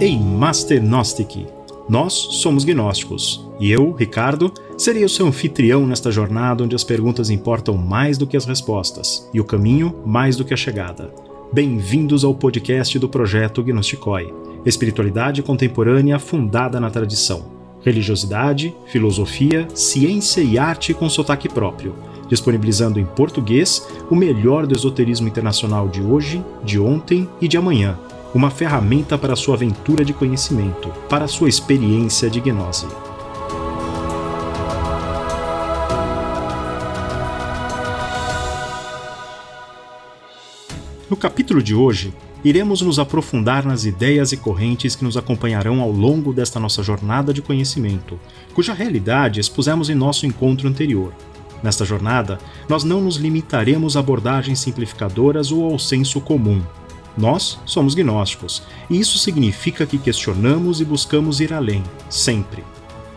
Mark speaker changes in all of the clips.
Speaker 1: Ei Master Gnostic! Nós somos gnósticos e eu, Ricardo, serei o seu anfitrião nesta jornada onde as perguntas importam mais do que as respostas e o caminho mais do que a chegada. Bem-vindos ao podcast do projeto Gnosticoi, espiritualidade contemporânea fundada na tradição, religiosidade, filosofia, ciência e arte com sotaque próprio, disponibilizando em português o melhor do esoterismo internacional de hoje, de ontem e de amanhã uma ferramenta para sua aventura de conhecimento, para sua experiência de gnose. No capítulo de hoje, iremos nos aprofundar nas ideias e correntes que nos acompanharão ao longo desta nossa jornada de conhecimento, cuja realidade expusemos em nosso encontro anterior. Nesta jornada, nós não nos limitaremos a abordagens simplificadoras ou ao senso comum, nós somos gnósticos, e isso significa que questionamos e buscamos ir além, sempre.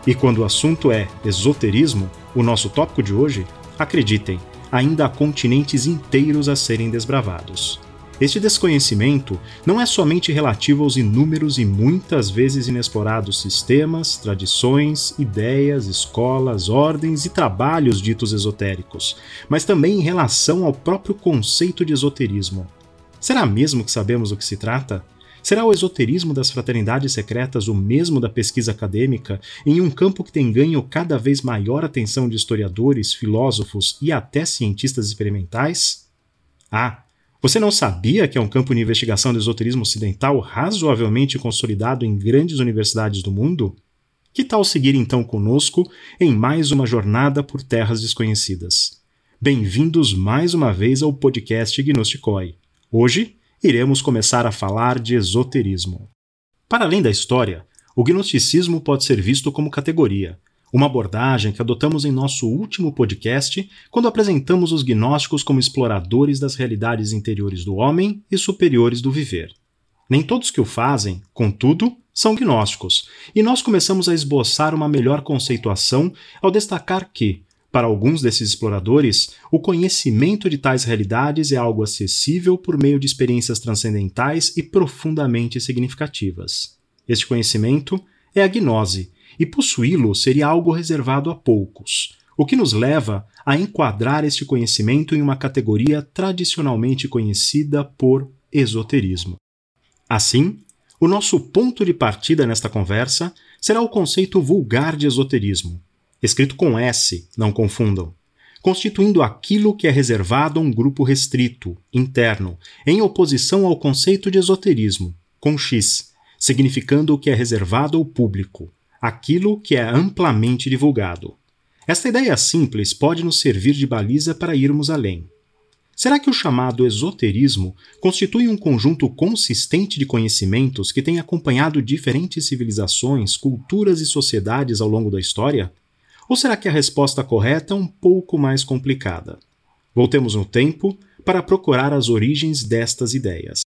Speaker 1: E quando o assunto é esoterismo, o nosso tópico de hoje, acreditem, ainda há continentes inteiros a serem desbravados. Este desconhecimento não é somente relativo aos inúmeros e muitas vezes inexplorados sistemas, tradições, ideias, escolas, ordens e trabalhos ditos esotéricos, mas também em relação ao próprio conceito de esoterismo. Será mesmo que sabemos o que se trata? Será o esoterismo das fraternidades secretas o mesmo da pesquisa acadêmica, em um campo que tem ganho cada vez maior atenção de historiadores, filósofos e até cientistas experimentais? Ah, você não sabia que é um campo de investigação do esoterismo ocidental razoavelmente consolidado em grandes universidades do mundo? Que tal seguir então conosco em mais uma jornada por terras desconhecidas? Bem-vindos mais uma vez ao podcast Gnosticoi. Hoje, iremos começar a falar de esoterismo. Para além da história, o gnosticismo pode ser visto como categoria, uma abordagem que adotamos em nosso último podcast quando apresentamos os gnósticos como exploradores das realidades interiores do homem e superiores do viver. Nem todos que o fazem, contudo, são gnósticos, e nós começamos a esboçar uma melhor conceituação ao destacar que, para alguns desses exploradores, o conhecimento de tais realidades é algo acessível por meio de experiências transcendentais e profundamente significativas. Este conhecimento é a gnose, e possuí-lo seria algo reservado a poucos, o que nos leva a enquadrar este conhecimento em uma categoria tradicionalmente conhecida por esoterismo. Assim, o nosso ponto de partida nesta conversa será o conceito vulgar de esoterismo, escrito com S, não confundam, constituindo aquilo que é reservado a um grupo restrito, interno, em oposição ao conceito de esoterismo, com X, significando o que é reservado ao público, aquilo que é amplamente divulgado. Esta ideia simples pode nos servir de baliza para irmos além. Será que o chamado esoterismo constitui um conjunto consistente de conhecimentos que tem acompanhado diferentes civilizações, culturas e sociedades ao longo da história? Ou será que a resposta correta é um pouco mais complicada? Voltemos no tempo para procurar as origens destas ideias.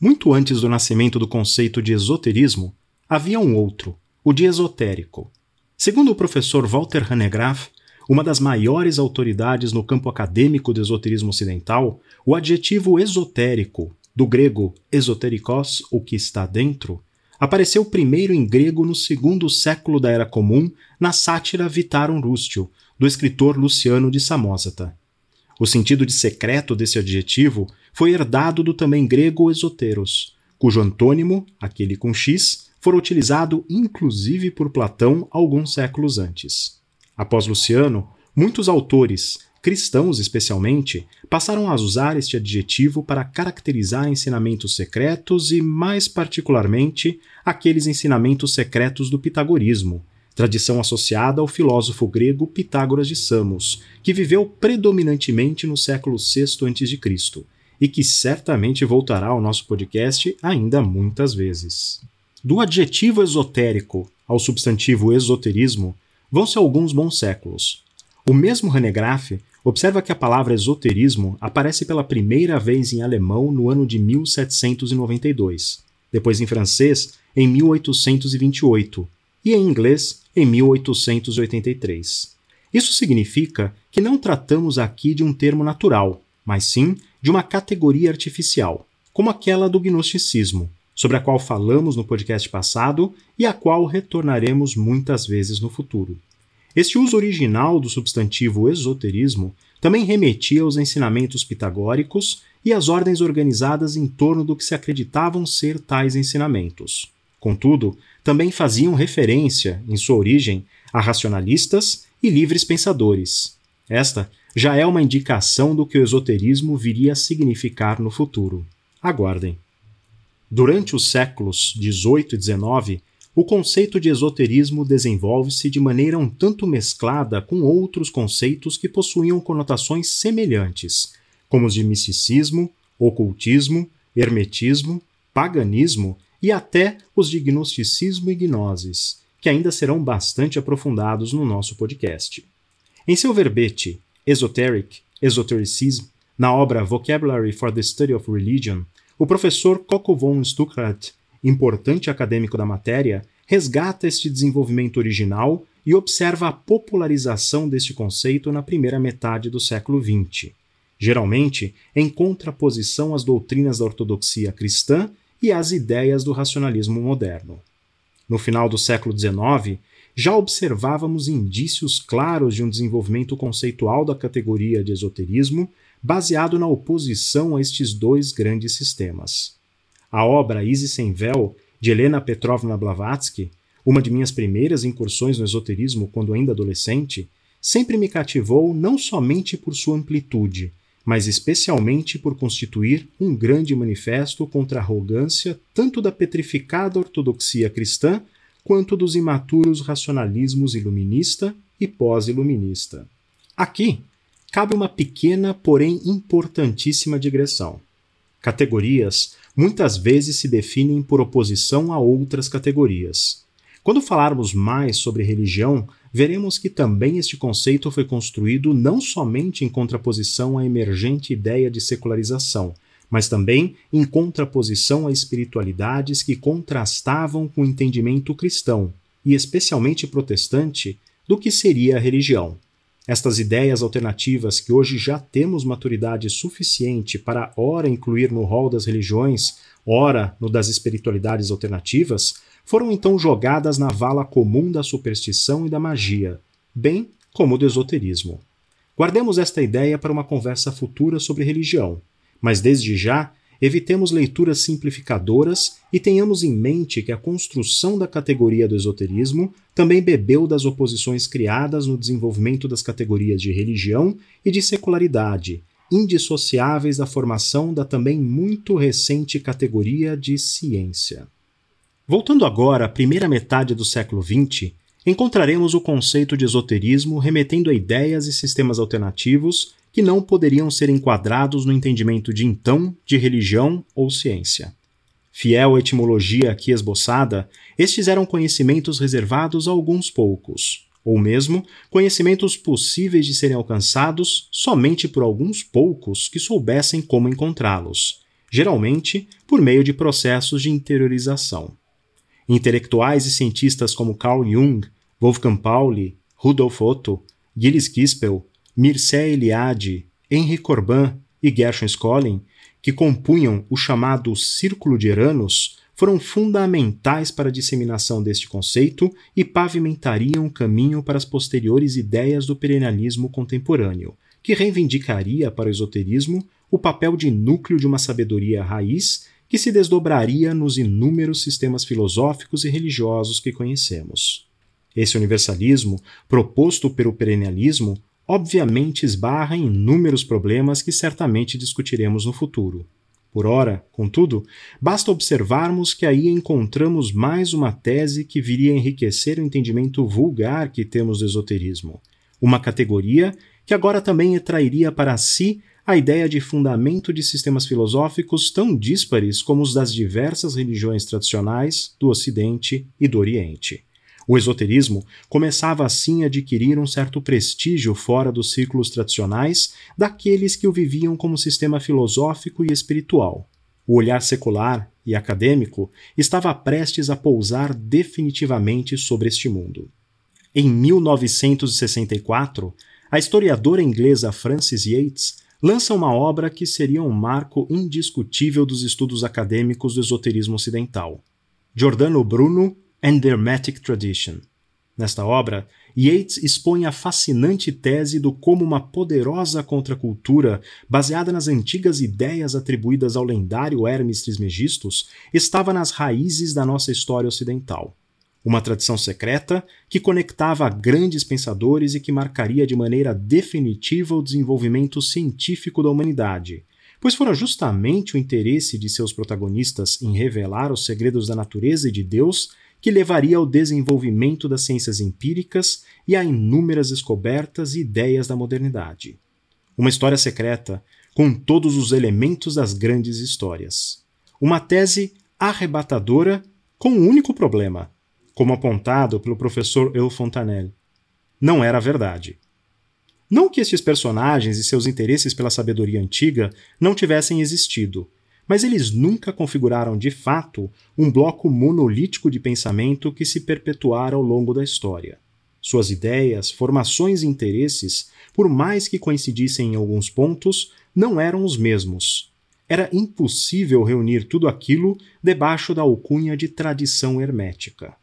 Speaker 1: Muito antes do nascimento do conceito de esoterismo, havia um outro, o de esotérico. Segundo o professor Walter Hanegraaff, uma das maiores autoridades no campo acadêmico do esoterismo ocidental, o adjetivo esotérico, do grego esoterikos, o que está dentro, Apareceu primeiro em grego no segundo século da Era Comum, na sátira Vitarum Rustio, do escritor Luciano de Samosata. O sentido de secreto desse adjetivo foi herdado do também grego esoteros, cujo antônimo, aquele com X, fora utilizado inclusive por Platão alguns séculos antes. Após Luciano, muitos autores, cristãos especialmente, passaram a usar este adjetivo para caracterizar ensinamentos secretos e, mais particularmente, aqueles ensinamentos secretos do pitagorismo, tradição associada ao filósofo grego Pitágoras de Samos, que viveu predominantemente no século VI a.C. e que certamente voltará ao nosso podcast ainda muitas vezes. Do adjetivo esotérico ao substantivo esoterismo vão-se alguns bons séculos. O mesmo Hanegraaff Observa que a palavra esoterismo aparece pela primeira vez em alemão no ano de 1792, depois em francês em 1828 e em inglês em 1883. Isso significa que não tratamos aqui de um termo natural, mas sim de uma categoria artificial, como aquela do gnosticismo, sobre a qual falamos no podcast passado e a qual retornaremos muitas vezes no futuro. Este uso original do substantivo esoterismo também remetia aos ensinamentos pitagóricos e às ordens organizadas em torno do que se acreditavam ser tais ensinamentos. Contudo, também faziam referência, em sua origem, a racionalistas e livres pensadores. Esta já é uma indicação do que o esoterismo viria a significar no futuro. Aguardem. Durante os séculos XVIII e XIX, o conceito de esoterismo desenvolve-se de maneira um tanto mesclada com outros conceitos que possuíam conotações semelhantes, como os de misticismo, ocultismo, hermetismo, paganismo e até os de gnosticismo e gnoses, que ainda serão bastante aprofundados no nosso podcast. Em seu verbete Esoteric, Esotericism, na obra Vocabulary for the Study of Religion, o professor Coco von Stuckrad, importante acadêmico da matéria, resgata este desenvolvimento original e observa a popularização deste conceito na primeira metade do século XX, geralmente em contraposição às doutrinas da ortodoxia cristã e às ideias do racionalismo moderno. No final do século XIX, já observávamos indícios claros de um desenvolvimento conceitual da categoria de esoterismo baseado na oposição a estes dois grandes sistemas. A obra Isis sem véu, de Helena Petrovna Blavatsky, uma de minhas primeiras incursões no esoterismo quando ainda adolescente, sempre me cativou não somente por sua amplitude, mas especialmente por constituir um grande manifesto contra a arrogância tanto da petrificada ortodoxia cristã quanto dos imaturos racionalismos iluminista e pós-iluminista. Aqui cabe uma pequena, porém importantíssima digressão. Categorias muitas vezes se definem por oposição a outras categorias. Quando falarmos mais sobre religião, veremos que também este conceito foi construído não somente em contraposição à emergente ideia de secularização, mas também em contraposição a espiritualidades que contrastavam com o entendimento cristão, e especialmente protestante, do que seria a religião. Estas ideias alternativas, que hoje já temos maturidade suficiente para, ora, incluir no rol das religiões, ora, no das espiritualidades alternativas, foram então jogadas na vala comum da superstição e da magia, bem como do esoterismo. Guardemos esta ideia para uma conversa futura sobre religião, mas desde já evitemos leituras simplificadoras e tenhamos em mente que a construção da categoria do esoterismo também bebeu das oposições criadas no desenvolvimento das categorias de religião e de secularidade, indissociáveis da formação da também muito recente categoria de ciência. Voltando agora à primeira metade do século XX, encontraremos o conceito de esoterismo remetendo a ideias e sistemas alternativos que não poderiam ser enquadrados no entendimento de então de religião ou ciência. Fiel à etimologia aqui esboçada, estes eram conhecimentos reservados a alguns poucos, ou mesmo conhecimentos possíveis de serem alcançados somente por alguns poucos que soubessem como encontrá-los, geralmente por meio de processos de interiorização. Intelectuais e cientistas como Carl Jung, Wolfgang Pauli, Rudolf Otto, Gilles Kispel, Mircea Eliade, Henri Corbin e Gershon Scholem, que compunham o chamado Círculo de Eranos, foram fundamentais para a disseminação deste conceito e pavimentariam o caminho para as posteriores ideias do perennialismo contemporâneo, que reivindicaria para o esoterismo o papel de núcleo de uma sabedoria raiz que se desdobraria nos inúmeros sistemas filosóficos e religiosos que conhecemos. Esse universalismo, proposto pelo perennialismo, obviamente esbarra em inúmeros problemas que certamente discutiremos no futuro. Por ora, contudo, basta observarmos que aí encontramos mais uma tese que viria a enriquecer o entendimento vulgar que temos do esoterismo, uma categoria que agora também atrairia para si a ideia de fundamento de sistemas filosóficos tão díspares como os das diversas religiões tradicionais do Ocidente e do Oriente. O esoterismo começava assim a adquirir um certo prestígio fora dos círculos tradicionais daqueles que o viviam como sistema filosófico e espiritual. O olhar secular e acadêmico estava prestes a pousar definitivamente sobre este mundo. Em 1964, a historiadora inglesa Frances Yates lança uma obra que seria um marco indiscutível dos estudos acadêmicos do esoterismo ocidental, Giordano Bruno and the Hermetic Tradition. Nesta obra, Yates expõe a fascinante tese do como uma poderosa contracultura, baseada nas antigas ideias atribuídas ao lendário Hermes Trismegistus, estava nas raízes da nossa história ocidental. Uma tradição secreta que conectava grandes pensadores e que marcaria de maneira definitiva o desenvolvimento científico da humanidade, pois fora justamente o interesse de seus protagonistas em revelar os segredos da natureza e de Deus que levaria ao desenvolvimento das ciências empíricas e a inúmeras descobertas e ideias da modernidade. Uma história secreta com todos os elementos das grandes histórias. Uma tese arrebatadora com um único problema, como apontado pelo professor El Fontanelle. Não era verdade. Não que estes personagens e seus interesses pela sabedoria antiga não tivessem existido, mas eles nunca configuraram de fato um bloco monolítico de pensamento que se perpetuara ao longo da história. Suas ideias, formações e interesses, por mais que coincidissem em alguns pontos, não eram os mesmos. Era impossível reunir tudo aquilo debaixo da alcunha de tradição hermética.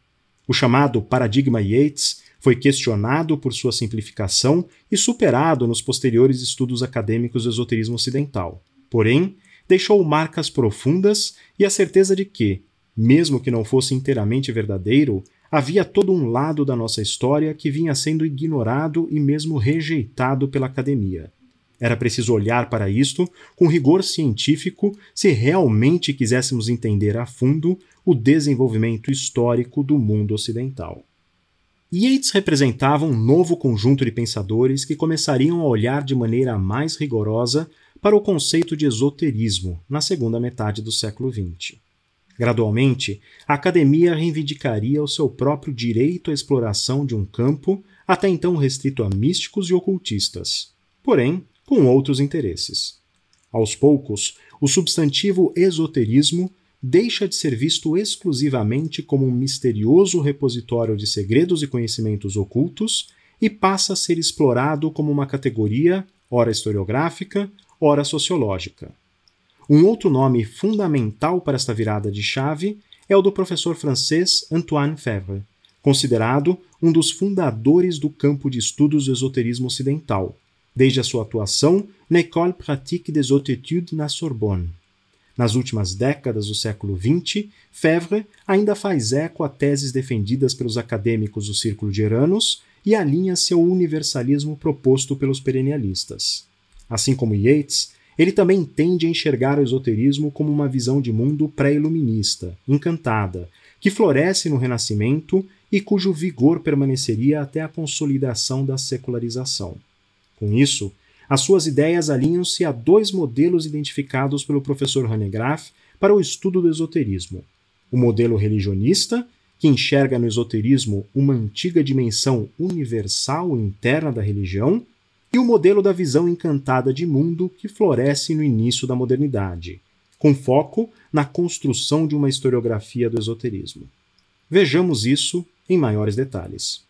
Speaker 1: O chamado paradigma Yates foi questionado por sua simplificação e superado nos posteriores estudos acadêmicos do esoterismo ocidental. Porém, deixou marcas profundas e a certeza de que, mesmo que não fosse inteiramente verdadeiro, havia todo um lado da nossa história que vinha sendo ignorado e mesmo rejeitado pela academia. Era preciso olhar para isto com rigor científico se realmente quiséssemos entender a fundo o desenvolvimento histórico do mundo ocidental. Yates representava um novo conjunto de pensadores que começariam a olhar de maneira mais rigorosa para o conceito de esoterismo na segunda metade do século XX. Gradualmente, a academia reivindicaria o seu próprio direito à exploração de um campo até então restrito a místicos e ocultistas, porém com outros interesses. Aos poucos, o substantivo esoterismo deixa de ser visto exclusivamente como um misterioso repositório de segredos e conhecimentos ocultos e passa a ser explorado como uma categoria, ora historiográfica, ora sociológica. Um outro nome fundamental para esta virada de chave é o do professor francês Antoine Febvre, considerado um dos fundadores do campo de estudos do esoterismo ocidental, desde a sua atuação na École pratique des hautes études na Sorbonne. Nas últimas décadas do século XX, Febvre ainda faz eco a teses defendidas pelos acadêmicos do Círculo de Eranos e alinha-se ao universalismo proposto pelos perennialistas. Assim como Yeats, ele também tende a enxergar o esoterismo como uma visão de mundo pré-iluminista, encantada, que floresce no Renascimento e cujo vigor permaneceria até a consolidação da secularização. Com isso, as suas ideias alinham-se a dois modelos identificados pelo professor Hanegraaff para o estudo do esoterismo: o modelo religionista, que enxerga no esoterismo uma antiga dimensão universal interna da religião, e o modelo da visão encantada de mundo que floresce no início da modernidade, com foco na construção de uma historiografia do esoterismo. Vejamos isso em maiores detalhes.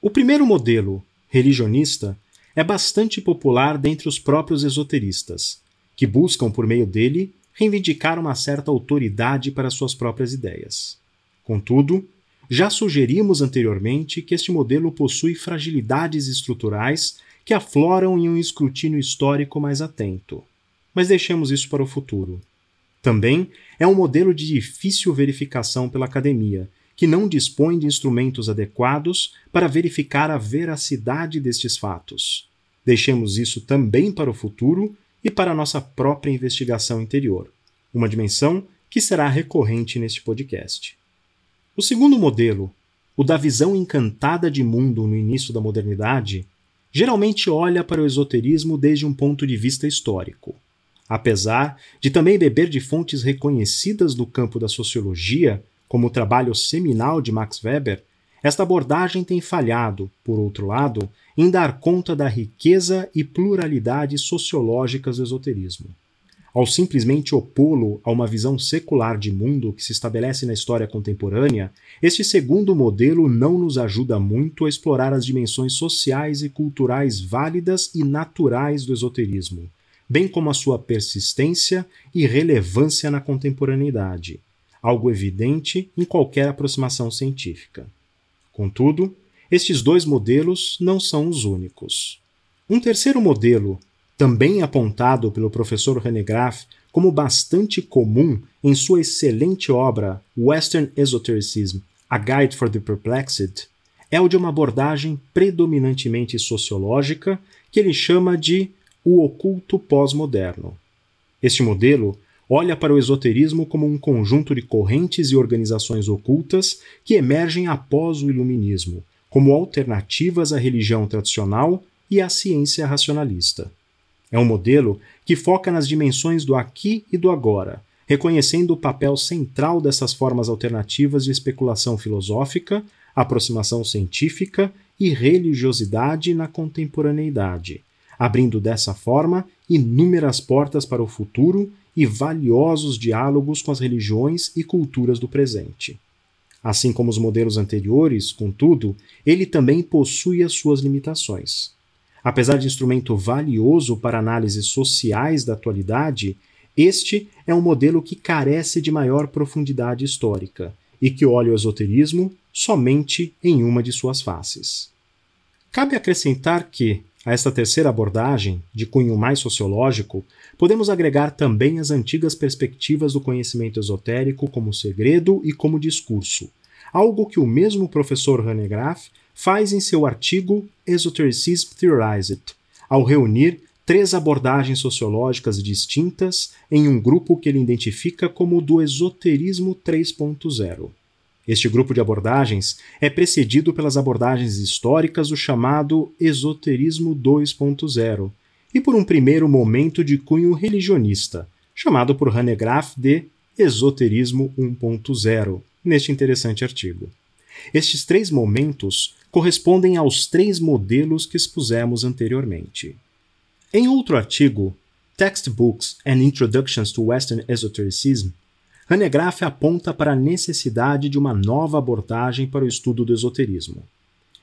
Speaker 1: O primeiro modelo, religionista, é bastante popular dentre os próprios esoteristas, que buscam, por meio dele, reivindicar uma certa autoridade para suas próprias ideias. Contudo, já sugerimos anteriormente que este modelo possui fragilidades estruturais que afloram em um escrutínio histórico mais atento. Mas deixemos isso para o futuro. Também é um modelo de difícil verificação pela academia, que não dispõe de instrumentos adequados para verificar a veracidade destes fatos. Deixemos isso também para o futuro e para a nossa própria investigação interior, uma dimensão que será recorrente neste podcast. O segundo modelo, o da visão encantada de mundo no início da modernidade, geralmente olha para o esoterismo desde um ponto de vista histórico. Apesar de também beber de fontes reconhecidas no campo da sociologia, como o trabalho seminal de Max Weber, esta abordagem tem falhado, por outro lado, em dar conta da riqueza e pluralidade sociológicas do esoterismo. Ao simplesmente opô-lo a uma visão secular de mundo que se estabelece na história contemporânea, este segundo modelo não nos ajuda muito a explorar as dimensões sociais e culturais válidas e naturais do esoterismo, bem como a sua persistência e relevância na contemporaneidade, algo evidente em qualquer aproximação científica. Contudo, estes dois modelos não são os únicos. Um terceiro modelo, também apontado pelo professor René Graff como bastante comum em sua excelente obra Western Esotericism: A Guide for the Perplexed, é o de uma abordagem predominantemente sociológica que ele chama de o oculto pós-moderno. Este modelo olha para o esoterismo como um conjunto de correntes e organizações ocultas que emergem após o iluminismo, como alternativas à religião tradicional e à ciência racionalista. É um modelo que foca nas dimensões do aqui e do agora, reconhecendo o papel central dessas formas alternativas de especulação filosófica, aproximação científica e religiosidade na contemporaneidade, abrindo dessa forma inúmeras portas para o futuro e valiosos diálogos com as religiões e culturas do presente. Assim como os modelos anteriores, contudo, ele também possui as suas limitações. Apesar de instrumento valioso para análises sociais da atualidade, este é um modelo que carece de maior profundidade histórica e que olha o esoterismo somente em uma de suas faces. Cabe acrescentar que, a esta terceira abordagem, de cunho mais sociológico, podemos agregar também as antigas perspectivas do conhecimento esotérico como segredo e como discurso, algo que o mesmo professor Hanegraaff faz em seu artigo Esotericism Theorized, ao reunir três abordagens sociológicas distintas em um grupo que ele identifica como do esoterismo 3.0. Este grupo de abordagens é precedido pelas abordagens históricas do chamado esoterismo 2.0 e por um primeiro momento de cunho religionista, chamado por Hanegraaff de esoterismo 1.0, neste interessante artigo. Estes três momentos correspondem aos três modelos que expusemos anteriormente. Em outro artigo, Textbooks and Introductions to Western Esotericism, Hanegraaff aponta para a necessidade de uma nova abordagem para o estudo do esoterismo.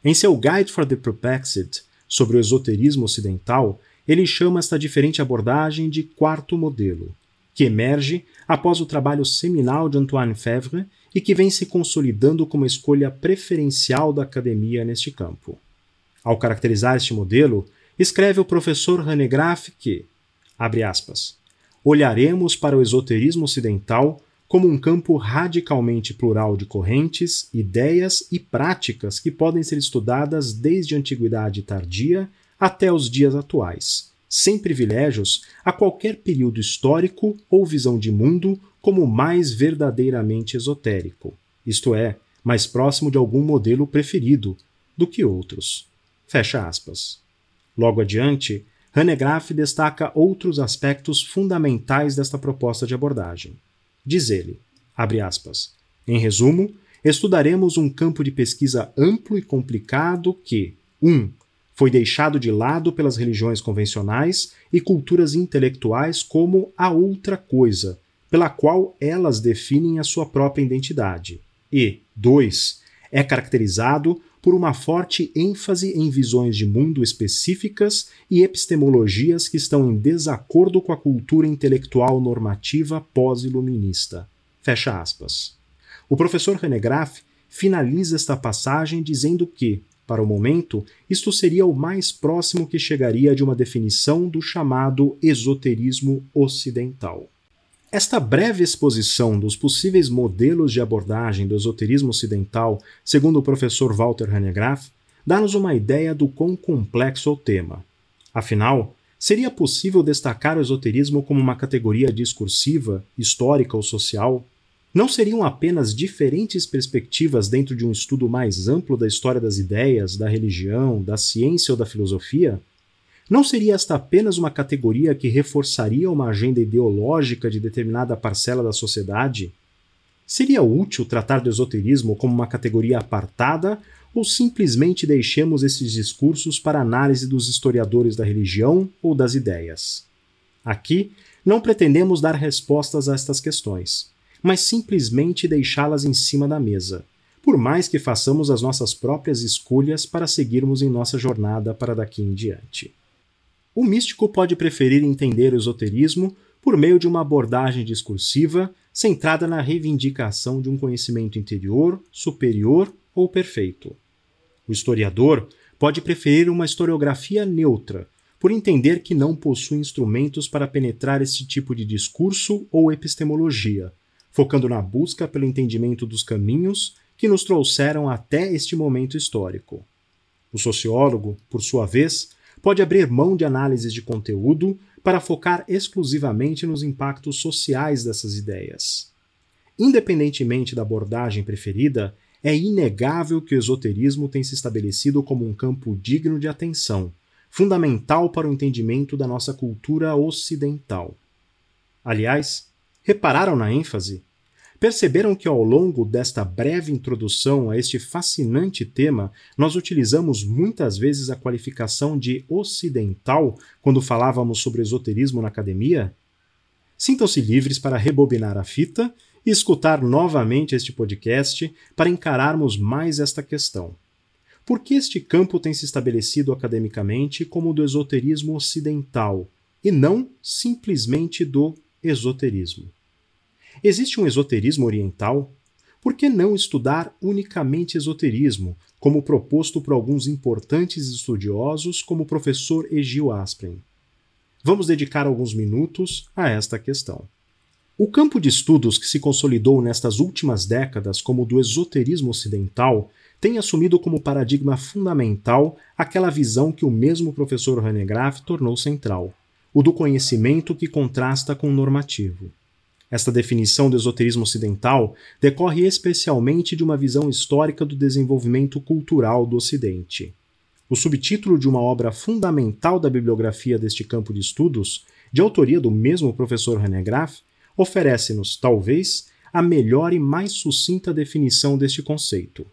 Speaker 1: Em seu Guide for the Perplexed sobre o esoterismo ocidental, ele chama esta diferente abordagem de quarto modelo, que emerge após o trabalho seminal de Antoine Fevre e que vem se consolidando como escolha preferencial da academia neste campo. Ao caracterizar este modelo, escreve o professor Hanegraaff que, abre aspas, olharemos para o esoterismo ocidental como um campo radicalmente plural de correntes, ideias e práticas que podem ser estudadas desde a antiguidade tardia até os dias atuais, sem privilégios a qualquer período histórico ou visão de mundo como mais verdadeiramente esotérico, isto é, mais próximo de algum modelo preferido do que outros. Fecha aspas. Logo adiante, Hanegraaff destaca outros aspectos fundamentais desta proposta de abordagem. Diz ele, abre aspas, em resumo, estudaremos um campo de pesquisa amplo e complicado que 1. Um, foi deixado de lado pelas religiões convencionais e culturas intelectuais como a outra coisa, pela qual elas definem a sua própria identidade. E 2. É caracterizado por uma forte ênfase em visões de mundo específicas e epistemologias que estão em desacordo com a cultura intelectual normativa pós-iluminista. Fecha aspas. O professor René Graff finaliza esta passagem dizendo que, para o momento, isto seria o mais próximo que chegaria de uma definição do chamado esoterismo ocidental. Esta breve exposição dos possíveis modelos de abordagem do esoterismo ocidental, segundo o professor Walter Hanegraaff, dá-nos uma ideia do quão complexo é o tema. Afinal, seria possível destacar o esoterismo como uma categoria discursiva, histórica ou social? Não seriam apenas diferentes perspectivas dentro de um estudo mais amplo da história das ideias, da religião, da ciência ou da filosofia? Não seria esta apenas uma categoria que reforçaria uma agenda ideológica de determinada parcela da sociedade? Seria útil tratar do esoterismo como uma categoria apartada ou simplesmente deixemos esses discursos para análise dos historiadores da religião ou das ideias? Aqui, não pretendemos dar respostas a estas questões, mas simplesmente deixá-las em cima da mesa, por mais que façamos as nossas próprias escolhas para seguirmos em nossa jornada para daqui em diante. O místico pode preferir entender o esoterismo por meio de uma abordagem discursiva centrada na reivindicação de um conhecimento interior, superior ou perfeito. O historiador pode preferir uma historiografia neutra, por entender que não possui instrumentos para penetrar esse tipo de discurso ou epistemologia, focando na busca pelo entendimento dos caminhos que nos trouxeram até este momento histórico. O sociólogo, por sua vez, pode abrir mão de análises de conteúdo para focar exclusivamente nos impactos sociais dessas ideias. Independentemente da abordagem preferida, é inegável que o esoterismo tem se estabelecido como um campo digno de atenção, fundamental para o entendimento da nossa cultura ocidental. Aliás, repararam na ênfase? Perceberam que ao longo desta breve introdução a este fascinante tema, nós utilizamos muitas vezes a qualificação de ocidental quando falávamos sobre esoterismo na academia? Sintam-se livres para rebobinar a fita e escutar novamente este podcast para encararmos mais esta questão. Por que este campo tem se estabelecido academicamente como do esoterismo ocidental e não simplesmente do esoterismo? Existe um esoterismo oriental? Por que não estudar unicamente esoterismo, como proposto por alguns importantes estudiosos, como o professor Egil Aspren? Vamos dedicar alguns minutos a esta questão. O campo de estudos que se consolidou nestas últimas décadas como do esoterismo ocidental tem assumido como paradigma fundamental aquela visão que o mesmo professor René Graff tornou central, o do conhecimento que contrasta com o normativo. Esta definição do esoterismo ocidental decorre especialmente de uma visão histórica do desenvolvimento cultural do Ocidente. O subtítulo de uma obra fundamental da bibliografia deste campo de estudos, de autoria do mesmo professor René Graff, oferece-nos, talvez, a melhor e mais sucinta definição deste conceito: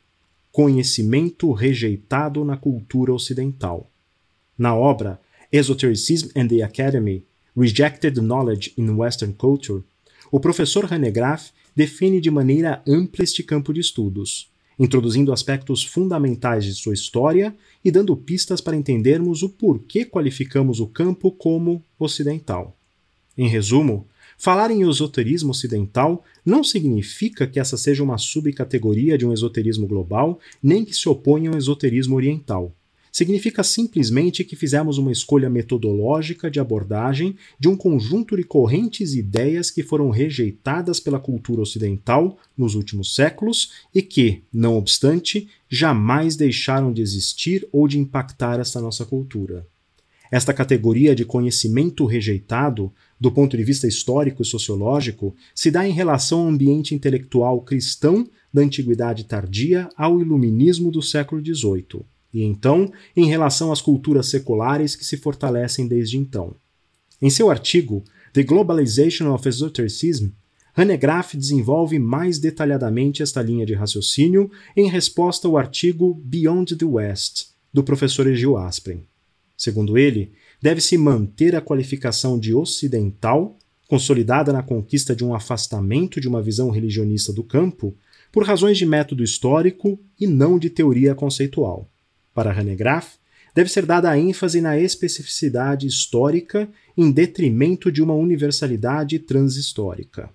Speaker 1: conhecimento rejeitado na cultura ocidental. Na obra Esotericism and the Academy Rejected Knowledge in Western Culture, o professor René Graff define de maneira ampla este campo de estudos, introduzindo aspectos fundamentais de sua história e dando pistas para entendermos o porquê qualificamos o campo como ocidental. Em resumo, falar em esoterismo ocidental não significa que essa seja uma subcategoria de um esoterismo global, nem que se oponha ao esoterismo oriental significa simplesmente que fizemos uma escolha metodológica de abordagem de um conjunto de correntes e ideias que foram rejeitadas pela cultura ocidental nos últimos séculos e que, não obstante, jamais deixaram de existir ou de impactar esta nossa cultura. Esta categoria de conhecimento rejeitado, do ponto de vista histórico e sociológico, se dá em relação ao ambiente intelectual cristão da Antiguidade Tardia ao Iluminismo do século XVIII e então em relação às culturas seculares que se fortalecem desde então. Em seu artigo The Globalization of Esotericism, Hanegraaff desenvolve mais detalhadamente esta linha de raciocínio em resposta ao artigo Beyond the West, do professor Egil Aspren. Segundo ele, deve-se manter a qualificação de ocidental, consolidada na conquista de um afastamento de uma visão religionista do campo, por razões de método histórico e não de teoria conceitual. Para Hanegraaff, deve ser dada a ênfase na especificidade histórica em detrimento de uma universalidade transhistórica.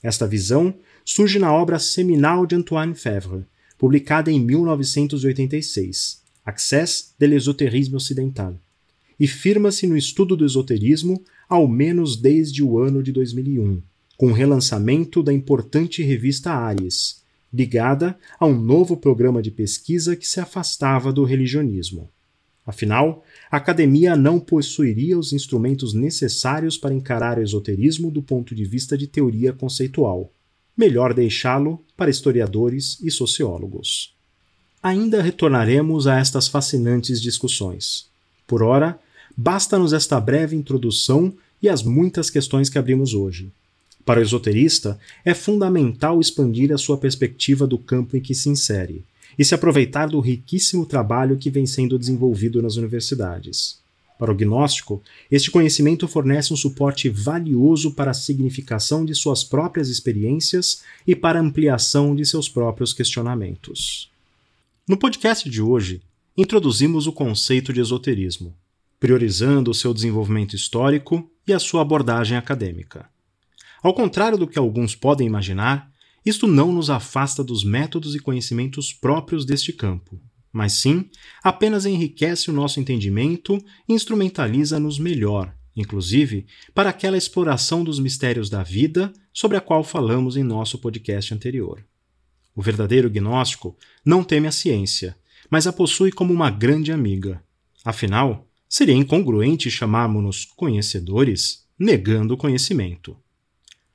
Speaker 1: Esta visão surge na obra seminal de Antoine Fèvre, publicada em 1986, Accès de l'ésotérisme occidental, e firma-se no estudo do esoterismo ao menos desde o ano de 2001, com o relançamento da importante revista Aries, ligada a um novo programa de pesquisa que se afastava do religionismo. Afinal, a academia não possuiria os instrumentos necessários para encarar o esoterismo do ponto de vista de teoria conceitual. Melhor deixá-lo para historiadores e sociólogos. Ainda retornaremos a estas fascinantes discussões. Por ora, basta-nos esta breve introdução e as muitas questões que abrimos hoje. Para o esoterista, é fundamental expandir a sua perspectiva do campo em que se insere e se aproveitar do riquíssimo trabalho que vem sendo desenvolvido nas universidades. Para o gnóstico, este conhecimento fornece um suporte valioso para a significação de suas próprias experiências e para a ampliação de seus próprios questionamentos. No podcast de hoje, introduzimos o conceito de esoterismo. priorizando o seu desenvolvimento histórico e a sua abordagem acadêmica. Ao contrário do que alguns podem imaginar, isto não nos afasta dos métodos e conhecimentos próprios deste campo, mas sim apenas enriquece o nosso entendimento e instrumentaliza-nos melhor, inclusive para aquela exploração dos mistérios da vida sobre a qual falamos em nosso podcast anterior. O verdadeiro gnóstico não teme a ciência, mas a possui como uma grande amiga. Afinal, seria incongruente chamarmos-nos conhecedores negando o conhecimento.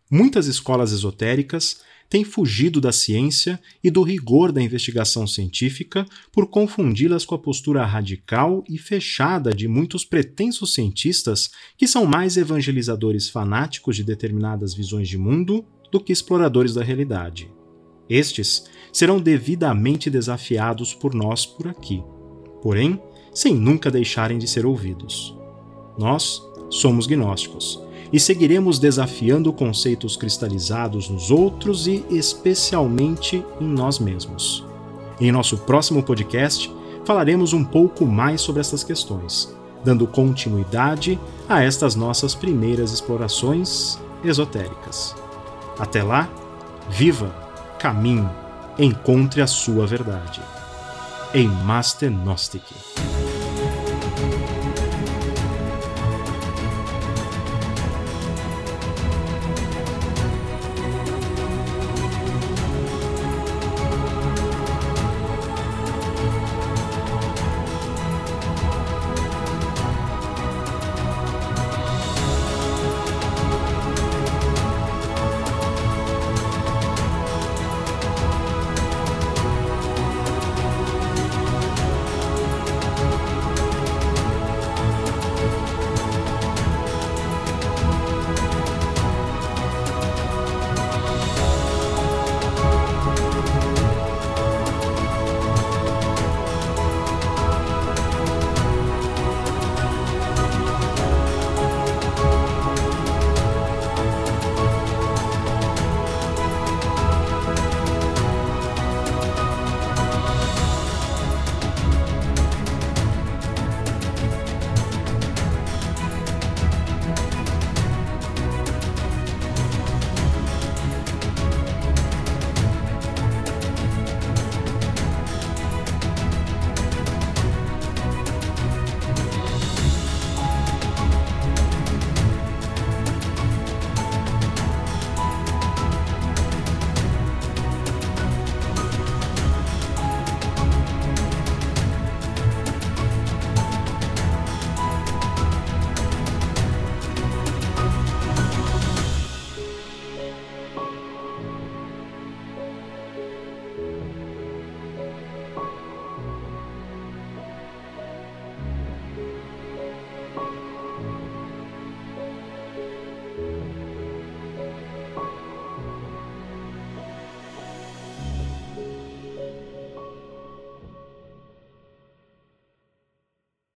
Speaker 1: Muitas escolas esotéricas têm fugido da ciência e do rigor da investigação científica por confundi-las com a postura radical e fechada de muitos pretensos cientistas que são mais evangelizadores fanáticos de determinadas visões de mundo do que exploradores da realidade. Estes serão devidamente desafiados por nós por aqui, porém, sem nunca deixarem de ser ouvidos. Nós somos gnósticos e seguiremos desafiando conceitos cristalizados nos outros e, especialmente, em nós mesmos. Em nosso próximo podcast, falaremos um pouco mais sobre essas questões, dando continuidade a estas nossas primeiras explorações esotéricas. Até lá, viva, caminhe, encontre a sua verdade. Em Master Gnostic.